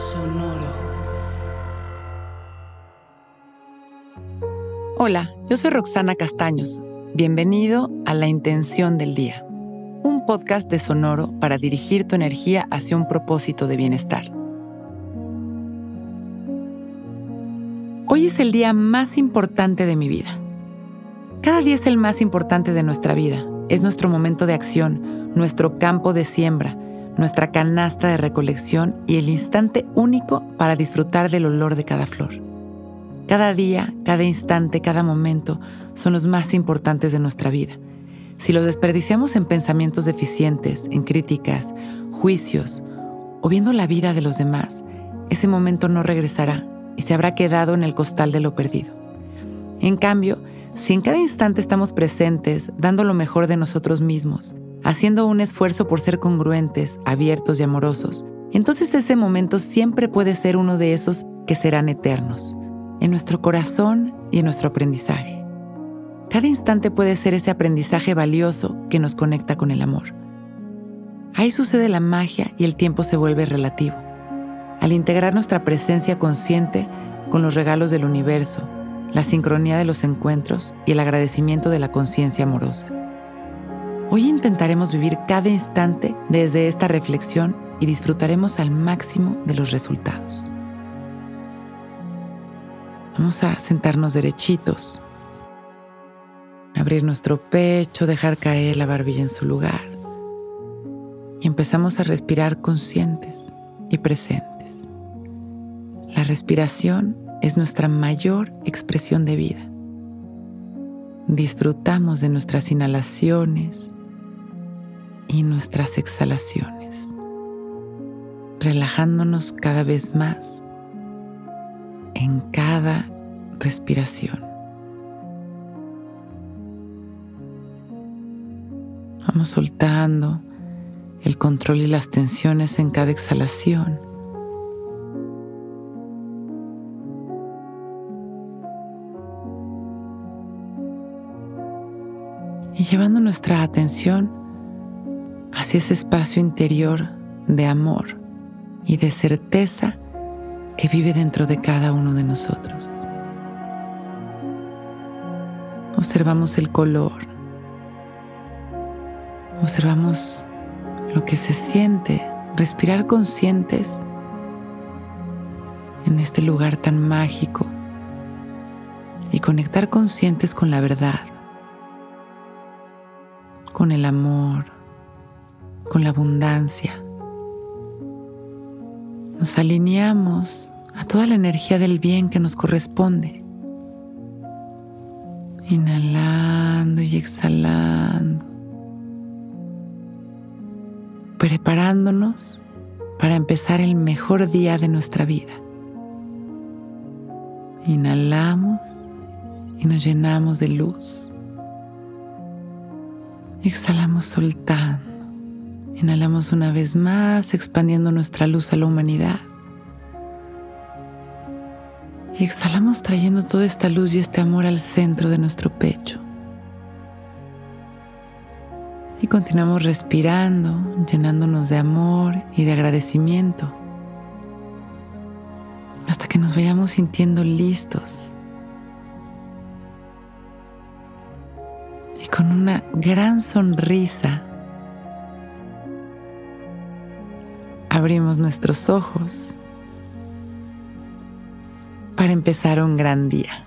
Sonoro. Hola, yo soy Roxana Castaños. Bienvenido a La Intención del Día, un podcast de Sonoro para dirigir tu energía hacia un propósito de bienestar. Hoy es el día más importante de mi vida. Cada día es el más importante de nuestra vida. Es nuestro momento de acción, nuestro campo de siembra, nuestra canasta de recolección y el instante único para disfrutar del olor de cada flor. Cada día, cada instante, cada momento son los más importantes de nuestra vida. Si los desperdiciamos en pensamientos deficientes, en críticas, juicios o viendo la vida de los demás, ese momento no regresará y se habrá quedado en el costal de lo perdido. En cambio, si en cada instante estamos presentes, dando lo mejor de nosotros mismos, haciendo un esfuerzo por ser congruentes, abiertos y amorosos, entonces ese momento siempre puede ser uno de esos que serán eternos, en nuestro corazón y en nuestro aprendizaje. Cada instante puede ser ese aprendizaje valioso que nos conecta con el amor. Ahí sucede la magia y el tiempo se vuelve relativo. Al integrar nuestra presencia consciente con los regalos del universo, la sincronía de los encuentros y el agradecimiento de la conciencia amorosa. Hoy intentaremos vivir cada instante desde esta reflexión y disfrutaremos al máximo de los resultados. Vamos a sentarnos derechitos, abrir nuestro pecho, dejar caer la barbilla en su lugar y empezamos a respirar conscientes y presentes. La respiración es nuestra mayor expresión de vida. Disfrutamos de nuestras inhalaciones y nuestras exhalaciones, relajándonos cada vez más en cada respiración. Vamos soltando el control y las tensiones en cada exhalación. Y llevando nuestra atención ese espacio interior de amor y de certeza que vive dentro de cada uno de nosotros. Observamos el color, observamos lo que se siente, respirar conscientes en este lugar tan mágico y conectar conscientes con la verdad, con el amor, con la abundancia. Nos alineamos a toda la energía del bien que nos corresponde. Inhalando y exhalando. Preparándonos para empezar el mejor día de nuestra vida. Inhalamos y nos llenamos de luz. Exhalamos soltando. Inhalamos una vez más, expandiendo nuestra luz a la humanidad. Y exhalamos trayendo toda esta luz y este amor al centro de nuestro pecho. Y continuamos respirando, llenándonos de amor y de agradecimiento, hasta que nos vayamos sintiendo listos y con una gran sonrisa abrimos nuestros ojos para empezar un gran día.